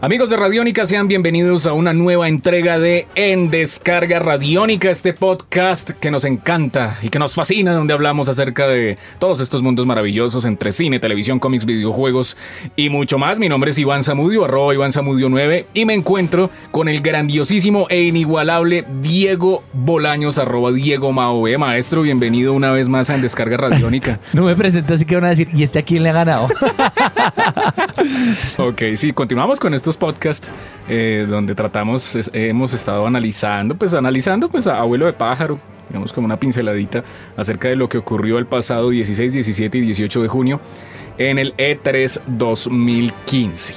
Amigos de Radiónica, sean bienvenidos a una nueva entrega de En Descarga Radiónica, este podcast que nos encanta y que nos fascina, donde hablamos acerca de todos estos mundos maravillosos entre cine, televisión, cómics, videojuegos y mucho más. Mi nombre es Iván Zamudio, arroba Iván Zamudio 9, y me encuentro con el grandiosísimo e inigualable Diego Bolaños, arroba Diego Maove. Maestro, bienvenido una vez más a En Descarga Radiónica. no me presento, así que van a decir, ¿y este a quién le ha ganado? ok, sí, continuamos con esto podcast eh, donde tratamos, hemos estado analizando, pues analizando pues a Abuelo de Pájaro, digamos como una pinceladita acerca de lo que ocurrió el pasado 16, 17 y 18 de junio en el E3 2015.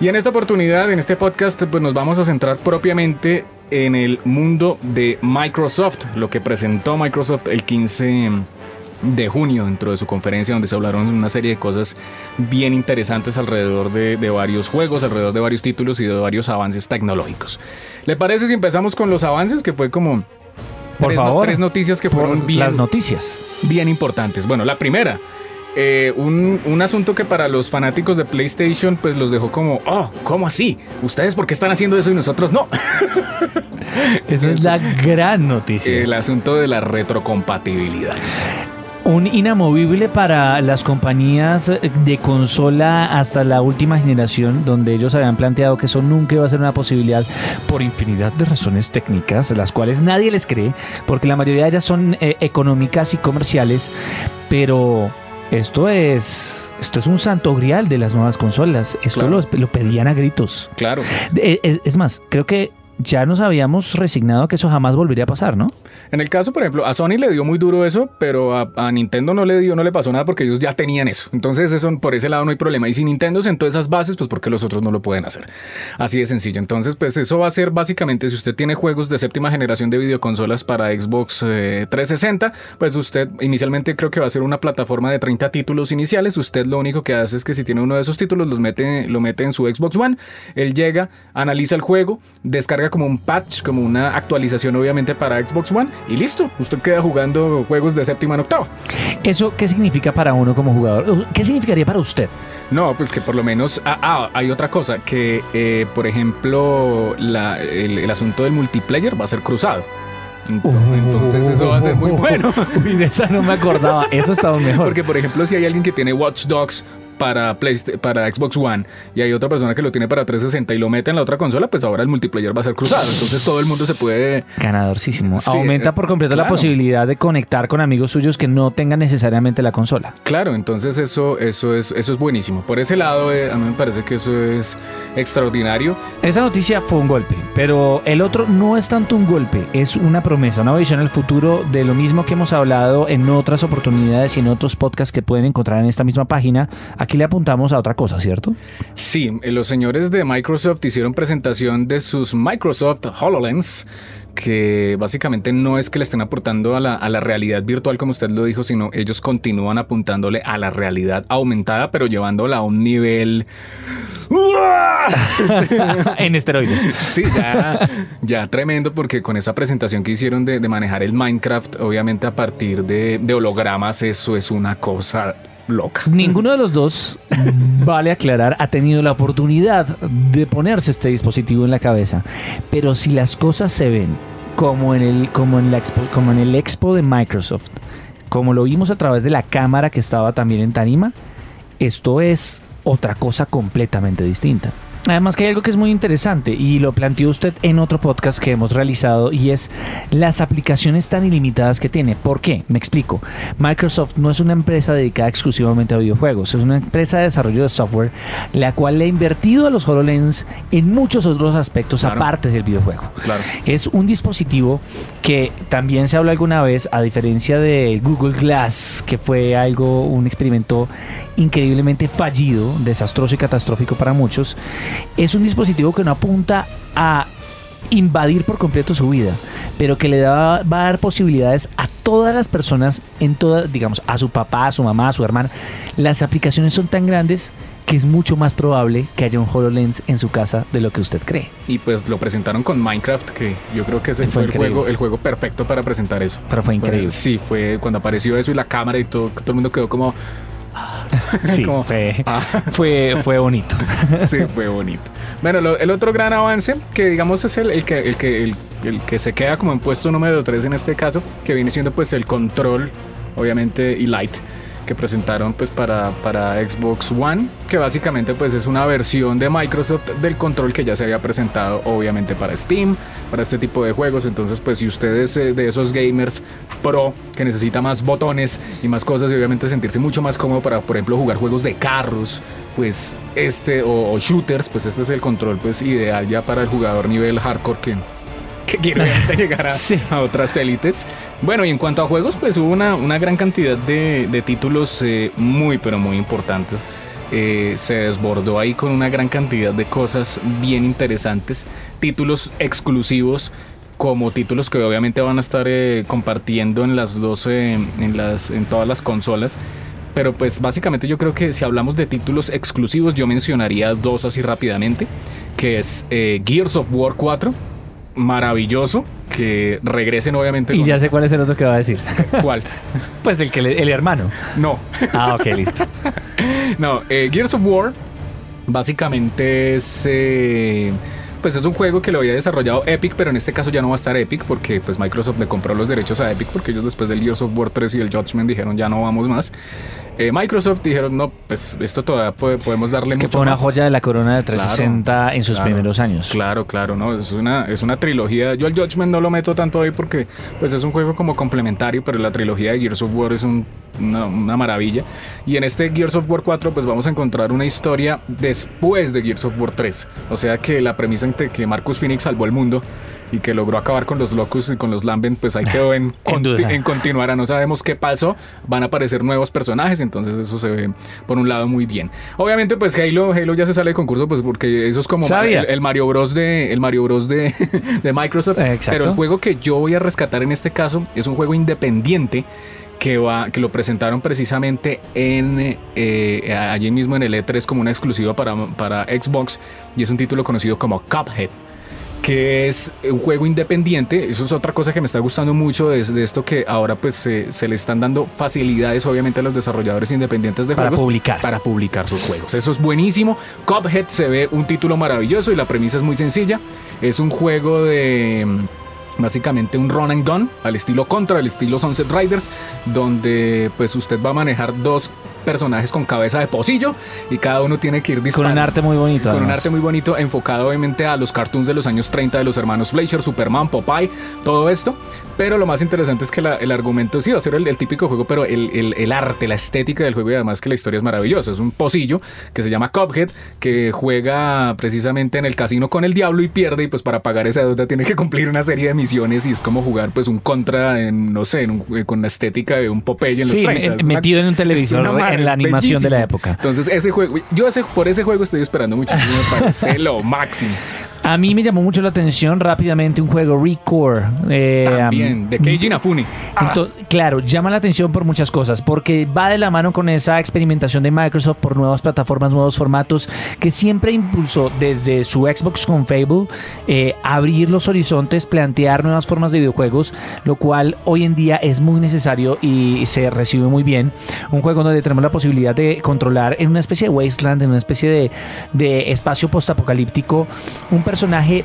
Y en esta oportunidad, en este podcast, pues nos vamos a centrar propiamente en el mundo de Microsoft, lo que presentó Microsoft el 15 de junio dentro de su conferencia donde se hablaron una serie de cosas bien interesantes alrededor de, varios juegos, alrededor de varios títulos y de varios avances tecnológicos. ¿Le parece si empezamos con los avances que fue como Por tres, favor, tres noticias que fueron bien las noticias bien importantes? Bueno, la primera eh, un, un, asunto que para los fanáticos de PlayStation pues los dejó como, oh, ¿cómo así? ¿Ustedes por qué están haciendo eso y nosotros no? Esa es la gran noticia. El asunto de la retrocompatibilidad un inamovible para las compañías de consola hasta la última generación, donde ellos habían planteado que eso nunca iba a ser una posibilidad por infinidad de razones técnicas, las cuales nadie les cree, porque la mayoría de ellas son eh, económicas y comerciales, pero esto es, esto es un santo grial de las nuevas consolas. Esto lo, pedían a gritos. Claro. Es, es, más, creo que ya nos habíamos resignado a que eso jamás volvería a pasar, ¿no? En el caso, por ejemplo, a Sony le dio muy duro eso, pero a, Nintendo no le dio, no le pasó nada porque ellos ya tenían eso. Entonces, eso por ese lado no hay problema. Y si Nintendo sentó esas bases, pues porque los otros no lo pueden hacer. Así de sencillo. Entonces, pues eso va a ser básicamente si usted tiene juegos de séptima generación de videoconsolas para Xbox 360, eh, pues usted inicialmente creo que va a ser una plataforma de 30 títulos iniciales. Usted lo único que hace es que si tiene uno de esos títulos, los mete, lo mete en su Xbox One. Él llega, analiza el juego, descarga como un patch, como una actualización obviamente para Xbox One y listo, usted queda jugando juegos de séptima en octava. ¿Eso qué significa para uno como jugador? ¿Qué significaría para usted? No, pues que por lo menos, ah, ah hay otra cosa, que eh, por ejemplo el, asunto del multiplayer va a ser cruzado. Entonces eso va a ser muy bueno. Uy, de esa no me acordaba. Eso estaba mejor. Porque por ejemplo, si hay alguien que tiene Watch Dogs para, para Xbox One y hay otra persona que lo tiene para 360 y lo mete en la otra consola, pues ahora el multiplayer va a ser cruzado. Entonces todo el mundo se puede... Ganadorcísimo. Aumenta por completo la posibilidad de conectar con amigos suyos que no tengan necesariamente la consola. Claro, entonces eso, eso, es, eso es buenísimo. Por ese lado, eh, a mí me parece que eso es extraordinario. Esa noticia fue un golpe, pero el otro no es tanto un golpe, es una promesa, una visión al futuro de lo mismo que hemos hablado en otras oportunidades y en otros podcasts que pueden encontrar en esta misma página. Aquí le apuntamos a otra cosa, ¿cierto? Sí, eh, los señores de Microsoft hicieron presentación de sus Microsoft HoloLens que básicamente no es que le estén aportando a la, a la, realidad virtual, como usted lo dijo, sino ellos continúan apuntándole a la realidad aumentada, pero llevándola a un nivel... en esteroides. Sí, ya, ya, tremendo, porque con esa presentación que hicieron de, de manejar el Minecraft, obviamente a partir de, de hologramas, eso es una cosa loca. Ninguno de los dos, vale aclarar, ha tenido la oportunidad de ponerse este dispositivo en la cabeza. Pero si las cosas se ven como en el, como en la expo, como en el expo de Microsoft, como lo vimos a través de la cámara que estaba también en Tarima, esto es otra cosa completamente distinta. Además que hay algo que es muy interesante y lo planteó usted en otro podcast que hemos realizado y es las aplicaciones tan ilimitadas que tiene. ¿Por qué? Me explico. Microsoft no es una empresa dedicada exclusivamente a videojuegos, es una empresa de desarrollo de software la cual le ha invertido a los HoloLens en muchos otros aspectos aparte del videojuego. Claro. Es un dispositivo que también se habló alguna vez, a diferencia de Google Glass, que fue algo, un experimento increíblemente fallido, desastroso y catastrófico para muchos, es un dispositivo que no apunta a invadir por completo su vida, pero que le va a dar posibilidades a todas las personas, en todas, digamos, a su papá, a su mamá, a su hermana. Las aplicaciones son tan grandes que es mucho más probable que haya un HoloLens en su casa de lo que usted cree. Y pues lo presentaron con Minecraft, que yo creo que ese fue, el, juego, el juego perfecto para presentar eso. Pero fue increíble. sí, fue cuando apareció eso y la cámara y todo, todo el mundo quedó como Sí, Como- fue, Ah. fue, fue bonito. Sí, fue bonito. Bueno, lo- el otro gran avance, que digamos es el, el que, el, que, el, el que se queda como en puesto número 3 en este caso, que viene siendo pues el control, obviamente, y Lite, que presentaron pues para, para Xbox One, que básicamente pues es una versión de Microsoft del control que ya se había presentado obviamente para Steam, para este tipo de juegos. Entonces pues si ustedes eh, de esos gamers pro que necesita más botones y más cosas y obviamente sentirse mucho más cómodo para por ejemplo jugar juegos de carros, pues este o, o shooters, pues este es el control pues ideal ya para el jugador nivel hardcore que que quiere llegar a, Sí. a otras élites. Bueno, y en cuanto a juegos, pues hubo una, una gran cantidad de, de títulos eh, muy, pero muy importantes. Eh, se desbordó ahí con una gran cantidad de cosas bien interesantes. Títulos exclusivos como títulos que obviamente van a estar eh, compartiendo en las dos, eh, en, las, en todas las consolas. Pero pues básicamente yo creo que si hablamos de títulos exclusivos, yo mencionaría dos así rápidamente, que es eh, Gears of War 4, maravilloso, que regresen obviamente. Y ya sé cuál es el otro que va a decir. ¿Cuál? Pues el que le- el hermano. No, Ah, ok, listo. no, eh, Gears of War básicamente es... eh, pues es un juego que lo había desarrollado Epic, pero en este caso ya no va a estar Epic porque pues Microsoft le compró los derechos a Epic porque ellos después del Gears of War 3 y el Judgment dijeron ya no vamos más. Eh, Microsoft dijeron no, pues esto todavía puede- podemos darle Es que mucho fue una más". joya de la corona de 360 en sus claro. primeros años. Claro, claro, no, es una, es una trilogía. Yo al Judgment no lo meto tanto ahí porque pues es un juego como complementario, pero la trilogía de Gears of War es un- una, una maravilla. Y en este Gears of War 4 pues vamos a encontrar una historia después de Gears of War 3. O sea que la premisa en que Marcus Phoenix salvó el mundo y que logró acabar con los locos y con los Lambent, pues ahí quedó en, conti- en continuará. No sabemos qué pasó. Van a aparecer nuevos personajes, entonces eso se ve por un lado muy bien. Obviamente, pues Halo, Halo ya se sale de concurso, pues porque eso es como el Mario Bros de el Mario Bros de, de Microsoft. Exacto. Pero el juego que yo voy a rescatar en este caso es un juego independiente que va que lo presentaron precisamente en eh, allí mismo en el E3 como una exclusiva para, para Xbox y es un título conocido como Cuphead que es un juego independiente. Eso es otra cosa que me está gustando mucho de, de esto que ahora pues se, se le están dando facilidades obviamente a los desarrolladores independientes de Para juegos publicar. para publicar sus juegos. Eso es buenísimo. Cuphead se ve un título maravilloso y la premisa es muy sencilla. Es un juego de mm, básicamente un run and gun al estilo Contra, al estilo Sunset Riders, donde pues usted va a manejar dos personajes con cabeza de pocillo y cada uno tiene que ir Con disparando. un arte muy bonito. Con un arte muy bonito, enfocado obviamente a los cartoons de los años 30 de los hermanos Fleischer, Superman, Popeye, todo esto. Pero lo más interesante es que la- el argumento sí va a ser el, el típico juego, pero el, el- el arte, la estética del juego y además que la historia es maravillosa. Es un pocillo que se llama Cuphead, que juega precisamente en el casino con el diablo y pierde y pues para pagar esa deuda tiene que cumplir una serie de misiones y es como jugar pues un contra, en, no sé, en un- con la estética de un Popeye en los Sí, 30. me- Es una- metido en un es televisor, una mar- en la animación de la época. Entonces, ese juego, yo ese, por ese juego estoy esperando muchísimo, me parece lo máximo. A mí me llamó mucho la atención rápidamente un juego Recore. eh, También, de Keiji Inafune. Ento- claro, llama la atención por muchas cosas, porque va de la mano con esa experimentación de Microsoft por nuevas plataformas, nuevos formatos, que siempre impulsó desde su Xbox con Fable eh, abrir los horizontes, plantear nuevas formas de videojuegos, lo cual hoy en día es muy necesario y se recibe muy bien. Un juego donde tenemos la posibilidad de controlar en una especie de wasteland, en una especie de, de espacio postapocalíptico, un personaje,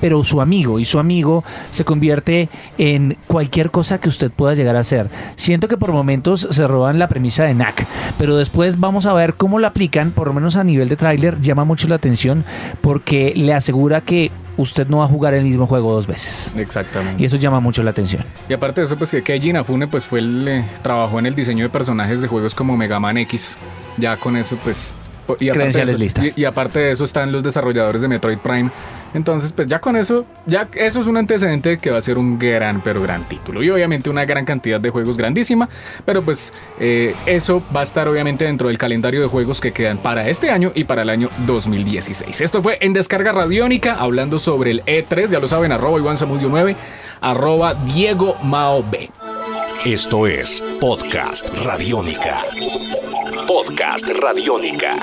pero su amigo, y su amigo se convierte en cualquier cosa que usted pueda llegar a ser. Siento que por momentos se roban la premisa de Knack, pero después vamos a ver cómo la aplican, por lo menos a nivel de tráiler, llama mucho la atención porque le asegura que usted no va a jugar el mismo juego dos veces. Exactamente. Y eso llama mucho la atención. Y aparte de eso, pues que Keiji Inafune pues fue el, eh, trabajó en el diseño de personajes de juegos como Mega Man X. Ya con eso, pues. Y aparte, de Credenciales eso, listas. y, y aparte de eso están los desarrolladores de Metroid Prime. Entonces, pues ya con eso, ya eso es un antecedente de que va a ser un gran, pero gran título. Y obviamente una gran cantidad de juegos grandísima. Pero pues eh, eso va a estar obviamente dentro del calendario de juegos que quedan para este año y para el año 2016. Esto fue en Descarga Radiónica, hablando sobre el E3. Ya lo saben, arroba Iván Zamudio 9, arroba Diego Mao B. Esto es Podcast Radiónica. Podcast Radiónica.